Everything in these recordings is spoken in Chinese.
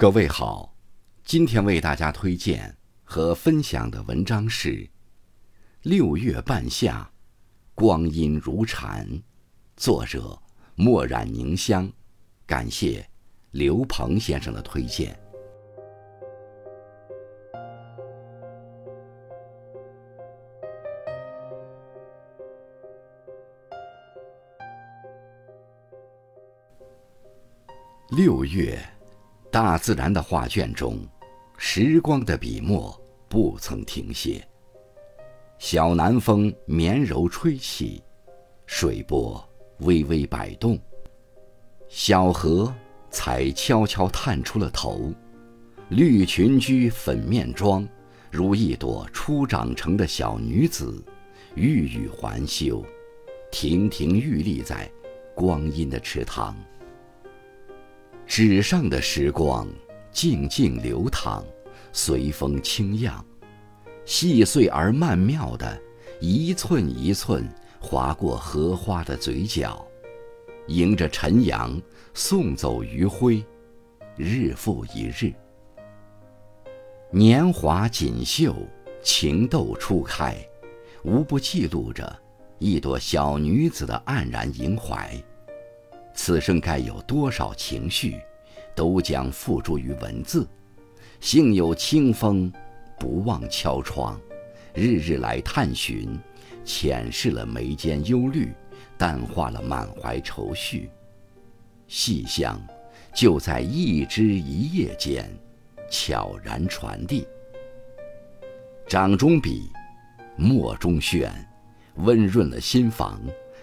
各位好，今天为大家推荐和分享的文章是《六月半夏，光阴如蝉》，作者墨染凝香，感谢刘鹏先生的推荐。六月，大自然的画卷中，时光的笔墨不曾停歇。小南风绵柔吹起，水波微微摆动，小河才悄悄探出了头。绿裙居，粉面妆，如一朵初长成的小女子，欲语还休，亭亭玉立在光阴的池塘。纸上的时光，静静流淌，随风轻漾，细碎而曼妙的，一寸一寸划过荷花的嘴角，迎着晨阳送走余晖，日复一日。年华锦绣，情窦初开，无不记录着一朵小女子的黯然盈怀。此生该有多少情绪，都将付诸于文字。幸有清风，不忘敲窗，日日来探寻，浅释了眉间忧虑，淡化了满怀愁绪。细香，就在一枝一叶间，悄然传递。掌中笔，墨中炫，温润了心房，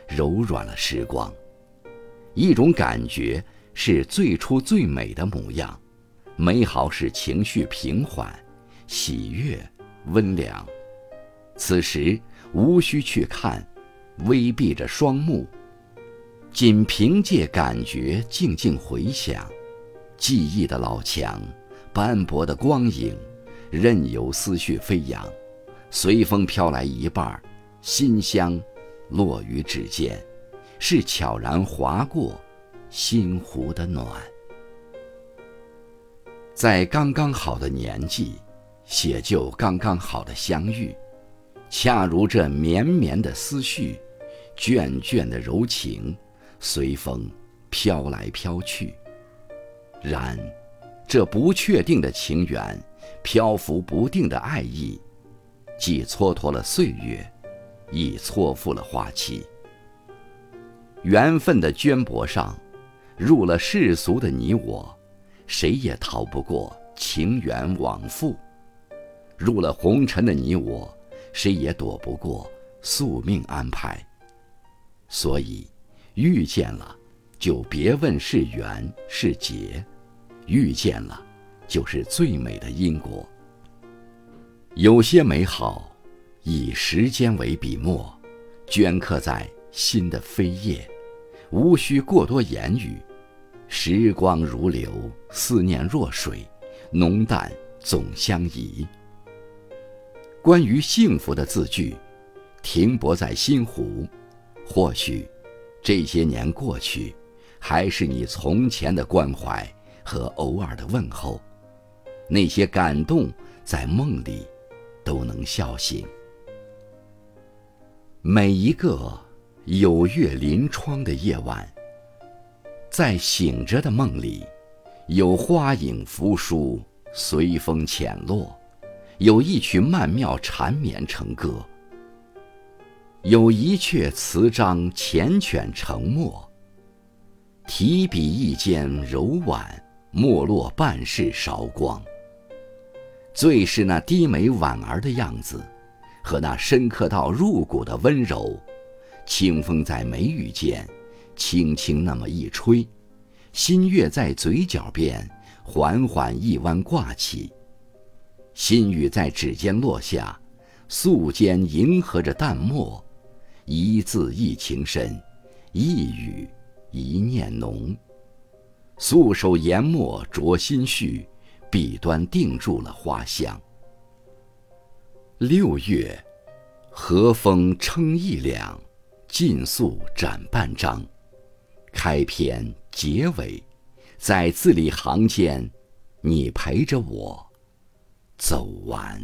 柔软了时光。一种感觉是最初最美的模样，美好是情绪平缓，喜悦温良。此时无需去看，微闭着双目，仅凭借感觉静静回想，记忆的老墙，斑驳的光影，任由思绪飞扬，随风飘来一半，馨香落于指尖。是悄然划过心湖的暖，在刚刚好的年纪，写就刚刚好的相遇，恰如这绵绵的思绪，卷卷的柔情，随风飘来飘去。然，这不确定的情缘，漂浮不定的爱意，既蹉跎了岁月，亦错付了花期。缘分的绢帛上，入了世俗的你我，谁也逃不过情缘往复；入了红尘的你我，谁也躲不过宿命安排。所以，遇见了，就别问是缘是劫；遇见了，就是最美的因果。有些美好，以时间为笔墨，镌刻在。心的飞叶，无需过多言语。时光如流，思念若水，浓淡总相宜。关于幸福的字句，停泊在心湖。或许，这些年过去，还是你从前的关怀和偶尔的问候。那些感动，在梦里都能笑醒。每一个。有月临窗的夜晚，在醒着的梦里，有花影扶疏，随风浅落；有一曲曼妙缠绵成歌；有一阙词章缱绻成墨。提笔一间柔婉，没落半世韶光。最是那低眉婉儿的样子，和那深刻到入骨的温柔。清风在眉宇间，轻轻那么一吹，新月在嘴角边，缓缓一弯挂起。心雨在指尖落下，素笺迎合着淡墨，一字一情深，一语一念浓。素手研墨着心绪，笔端定住了花香。六月，和风称一两。尽速展半张，开篇结尾，在字里行间，你陪着我走完。